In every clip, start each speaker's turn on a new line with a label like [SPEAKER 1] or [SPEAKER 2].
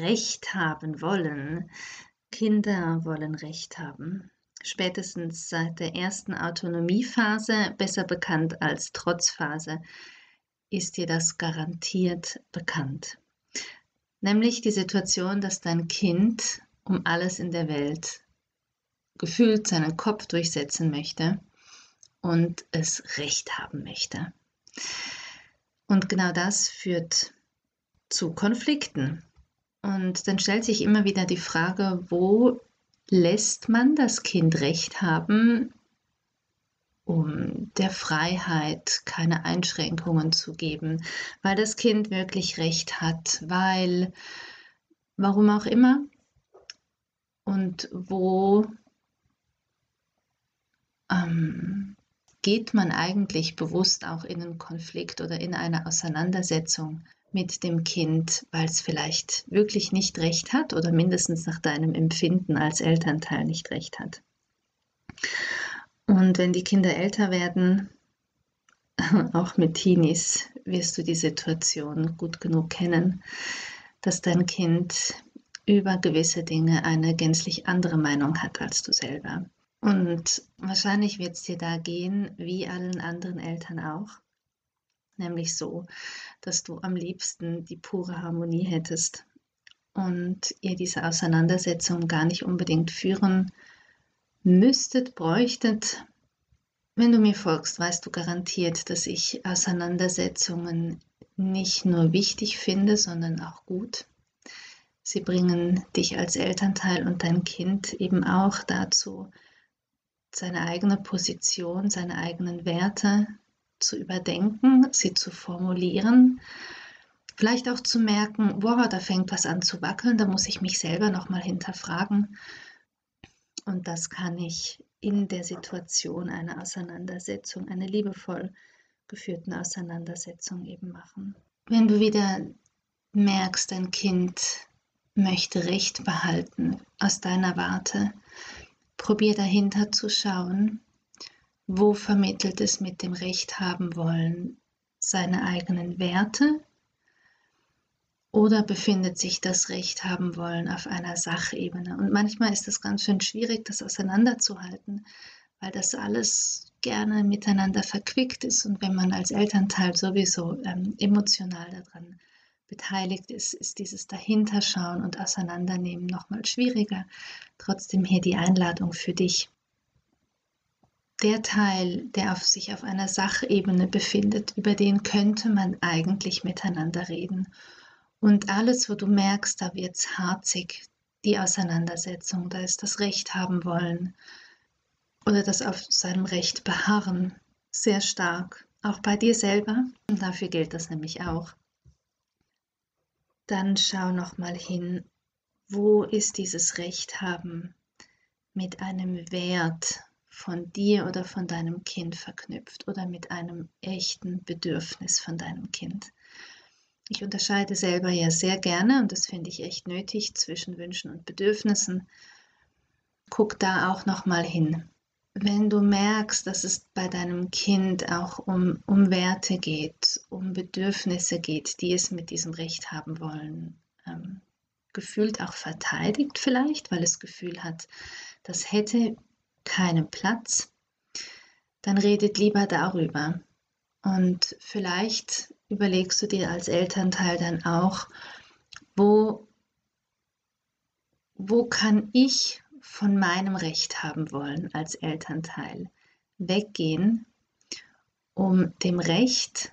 [SPEAKER 1] Recht haben wollen. Kinder wollen Recht haben. Spätestens seit der ersten Autonomiephase, besser bekannt als Trotzphase, ist dir das garantiert bekannt. Nämlich die Situation, dass dein Kind um alles in der Welt gefühlt seinen Kopf durchsetzen möchte und es Recht haben möchte. Und genau das führt zu Konflikten. Und dann stellt sich immer wieder die Frage, wo lässt man das Kind Recht haben, um der Freiheit keine Einschränkungen zu geben, weil das Kind wirklich Recht hat, weil, warum auch immer, und wo ähm, geht man eigentlich bewusst auch in einen Konflikt oder in eine Auseinandersetzung mit dem Kind, weil es vielleicht wirklich nicht recht hat oder mindestens nach deinem Empfinden als Elternteil nicht recht hat. Und wenn die Kinder älter werden, auch mit Teenies, wirst du die Situation gut genug kennen, dass dein Kind über gewisse Dinge eine gänzlich andere Meinung hat als du selber. Und wahrscheinlich wird es dir da gehen, wie allen anderen Eltern auch. Nämlich so, dass du am liebsten die pure Harmonie hättest und ihr diese Auseinandersetzung gar nicht unbedingt führen müsstet, bräuchtet. Wenn du mir folgst, weißt du garantiert, dass ich Auseinandersetzungen nicht nur wichtig finde, sondern auch gut. Sie bringen dich als Elternteil und dein Kind eben auch dazu, seine eigene Position, seine eigenen Werte zu überdenken, sie zu formulieren, vielleicht auch zu merken, boah, da fängt was an zu wackeln, da muss ich mich selber nochmal hinterfragen. Und das kann ich in der Situation einer Auseinandersetzung, einer liebevoll geführten Auseinandersetzung eben machen. Wenn du wieder merkst, dein Kind möchte Recht behalten aus deiner Warte, Probier dahinter zu schauen, wo vermittelt es mit dem Recht haben wollen seine eigenen Werte oder befindet sich das Recht haben wollen auf einer Sachebene. Und manchmal ist es ganz schön schwierig, das auseinanderzuhalten, weil das alles gerne miteinander verquickt ist und wenn man als Elternteil sowieso ähm, emotional daran beteiligt ist, ist dieses Dahinterschauen und Auseinandernehmen nochmal schwieriger. Trotzdem hier die Einladung für dich. Der Teil, der auf sich auf einer Sachebene befindet, über den könnte man eigentlich miteinander reden. Und alles, wo du merkst, da wird es harzig, die Auseinandersetzung, da ist das Recht haben wollen oder das auf seinem Recht beharren, sehr stark. Auch bei dir selber. Und dafür gilt das nämlich auch dann schau noch mal hin, wo ist dieses Recht haben mit einem Wert von dir oder von deinem Kind verknüpft oder mit einem echten Bedürfnis von deinem Kind. Ich unterscheide selber ja sehr gerne und das finde ich echt nötig zwischen Wünschen und Bedürfnissen. Guck da auch noch mal hin wenn du merkst, dass es bei deinem Kind auch um, um Werte geht, um Bedürfnisse geht, die es mit diesem Recht haben wollen, ähm, gefühlt auch verteidigt vielleicht, weil es Gefühl hat, das hätte keinen Platz, dann redet lieber darüber. Und vielleicht überlegst du dir als Elternteil dann auch, wo, wo kann ich von meinem Recht haben wollen als Elternteil weggehen, um dem Recht,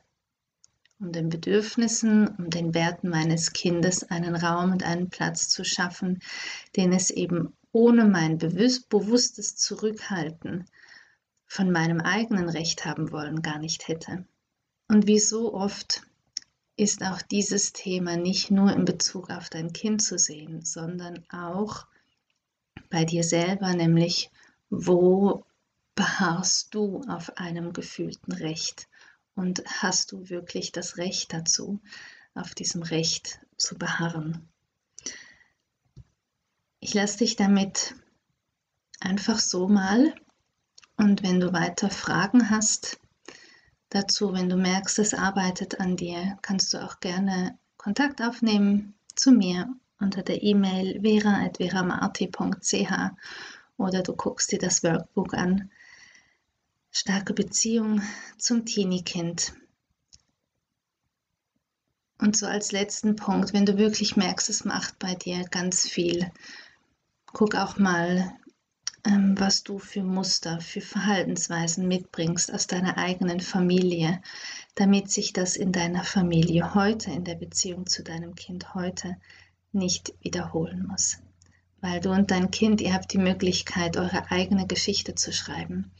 [SPEAKER 1] um den Bedürfnissen, um den Werten meines Kindes einen Raum und einen Platz zu schaffen, den es eben ohne mein bewusstes Zurückhalten von meinem eigenen Recht haben wollen gar nicht hätte. Und wie so oft ist auch dieses Thema nicht nur in Bezug auf dein Kind zu sehen, sondern auch bei dir selber, nämlich wo beharrst du auf einem gefühlten Recht und hast du wirklich das Recht dazu, auf diesem Recht zu beharren. Ich lasse dich damit einfach so mal und wenn du weiter Fragen hast, dazu, wenn du merkst, es arbeitet an dir, kannst du auch gerne Kontakt aufnehmen zu mir unter der E-Mail vera.veramarti.ch oder du guckst dir das Workbook an. Starke Beziehung zum Teenie-Kind. Und so als letzten Punkt, wenn du wirklich merkst, es macht bei dir ganz viel, guck auch mal, ähm, was du für Muster, für Verhaltensweisen mitbringst aus deiner eigenen Familie, damit sich das in deiner Familie heute, in der Beziehung zu deinem Kind heute nicht wiederholen muss. Weil du und dein Kind, ihr habt die Möglichkeit, eure eigene Geschichte zu schreiben.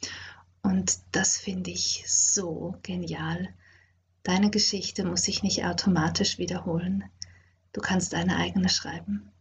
[SPEAKER 1] Und das finde ich so genial. Deine Geschichte muss sich nicht automatisch wiederholen. Du kannst deine eigene schreiben.